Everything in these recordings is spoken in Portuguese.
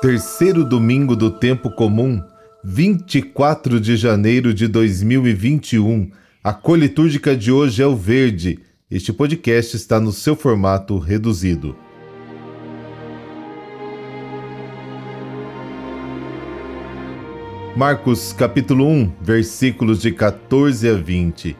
Terceiro domingo do tempo comum, 24 de janeiro de 2021. A cor litúrgica de hoje é o verde. Este podcast está no seu formato reduzido. Marcos capítulo 1, versículos de 14 a 20.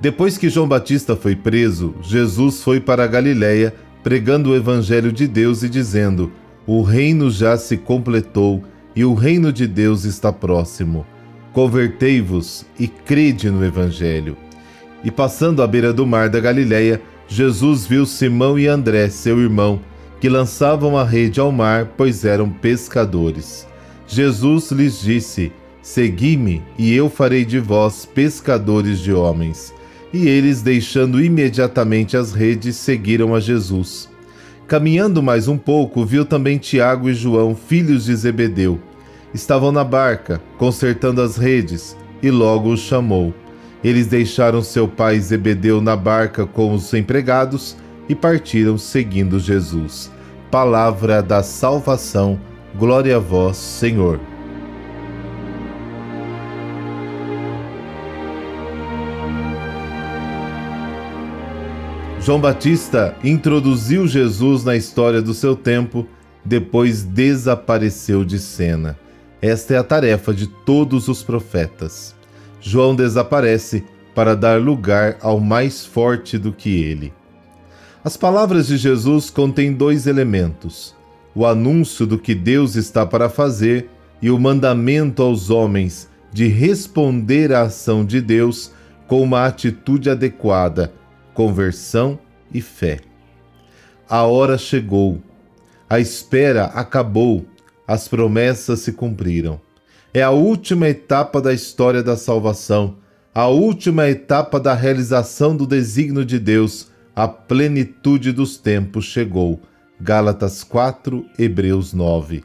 Depois que João Batista foi preso, Jesus foi para a Galiléia, pregando o evangelho de Deus e dizendo: O reino já se completou e o reino de Deus está próximo. Convertei-vos e crede no evangelho. E passando à beira do mar da Galiléia, Jesus viu Simão e André, seu irmão, que lançavam a rede ao mar, pois eram pescadores. Jesus lhes disse: Segui-me, e eu farei de vós pescadores de homens. E eles, deixando imediatamente as redes, seguiram a Jesus. Caminhando mais um pouco, viu também Tiago e João, filhos de Zebedeu. Estavam na barca, consertando as redes, e logo os chamou. Eles deixaram seu pai Zebedeu na barca com os empregados e partiram seguindo Jesus. Palavra da salvação, glória a vós, Senhor. João Batista introduziu Jesus na história do seu tempo, depois desapareceu de cena. Esta é a tarefa de todos os profetas. João desaparece para dar lugar ao mais forte do que ele. As palavras de Jesus contêm dois elementos: o anúncio do que Deus está para fazer e o mandamento aos homens de responder à ação de Deus com uma atitude adequada conversão e fé. A hora chegou, a espera acabou, as promessas se cumpriram. É a última etapa da história da salvação, a última etapa da realização do desígnio de Deus, a plenitude dos tempos chegou. Gálatas 4, Hebreus 9.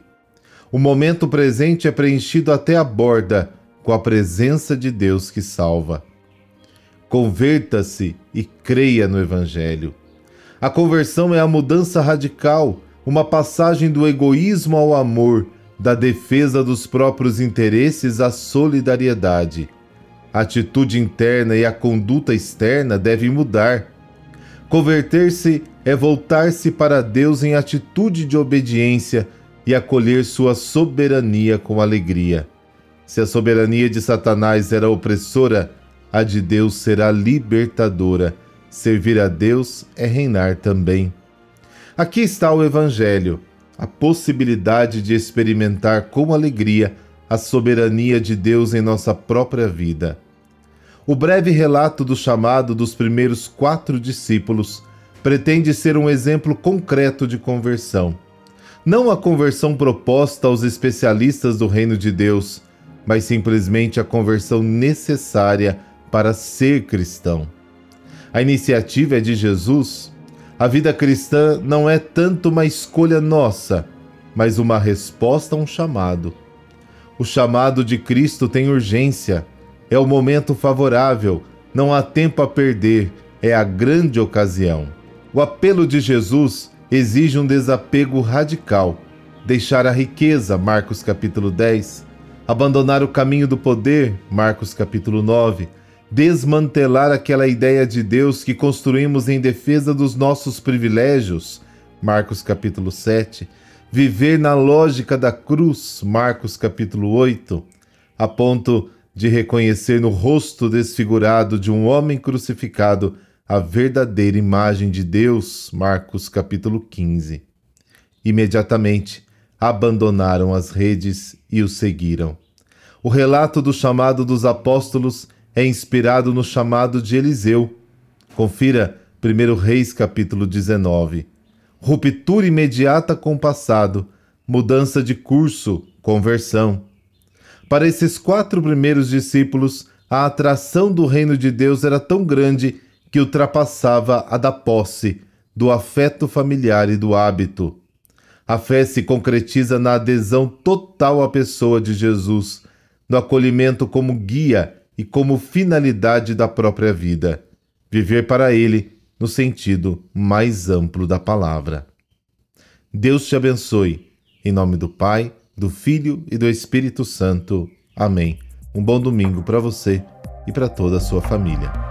O momento presente é preenchido até a borda com a presença de Deus que salva. Converta-se e creia no Evangelho. A conversão é a mudança radical, uma passagem do egoísmo ao amor, da defesa dos próprios interesses à solidariedade. A atitude interna e a conduta externa devem mudar. Converter-se é voltar-se para Deus em atitude de obediência e acolher sua soberania com alegria. Se a soberania de Satanás era opressora, a de Deus será libertadora. Servir a Deus é reinar também. Aqui está o Evangelho, a possibilidade de experimentar com alegria a soberania de Deus em nossa própria vida. O breve relato do chamado dos primeiros quatro discípulos pretende ser um exemplo concreto de conversão. Não a conversão proposta aos especialistas do reino de Deus, mas simplesmente a conversão necessária para ser cristão. A iniciativa é de Jesus. A vida cristã não é tanto uma escolha nossa, mas uma resposta a um chamado. O chamado de Cristo tem urgência, é o momento favorável, não há tempo a perder, é a grande ocasião. O apelo de Jesus exige um desapego radical, deixar a riqueza, Marcos capítulo 10, abandonar o caminho do poder, Marcos capítulo 9, desmantelar aquela ideia de Deus que construímos em defesa dos nossos privilégios, Marcos capítulo 7, viver na lógica da cruz, Marcos capítulo 8, a ponto de reconhecer no rosto desfigurado de um homem crucificado a verdadeira imagem de Deus, Marcos capítulo 15. Imediatamente abandonaram as redes e o seguiram. O relato do chamado dos apóstolos é inspirado no chamado de Eliseu. Confira 1 Reis capítulo 19. Ruptura imediata com o passado, mudança de curso, conversão. Para esses quatro primeiros discípulos, a atração do reino de Deus era tão grande que ultrapassava a da posse, do afeto familiar e do hábito. A fé se concretiza na adesão total à pessoa de Jesus, no acolhimento como guia e como finalidade da própria vida, viver para Ele no sentido mais amplo da palavra. Deus te abençoe Em nome do Pai, do Filho e do Espírito Santo. Amém. Um bom domingo para você e para toda a sua família.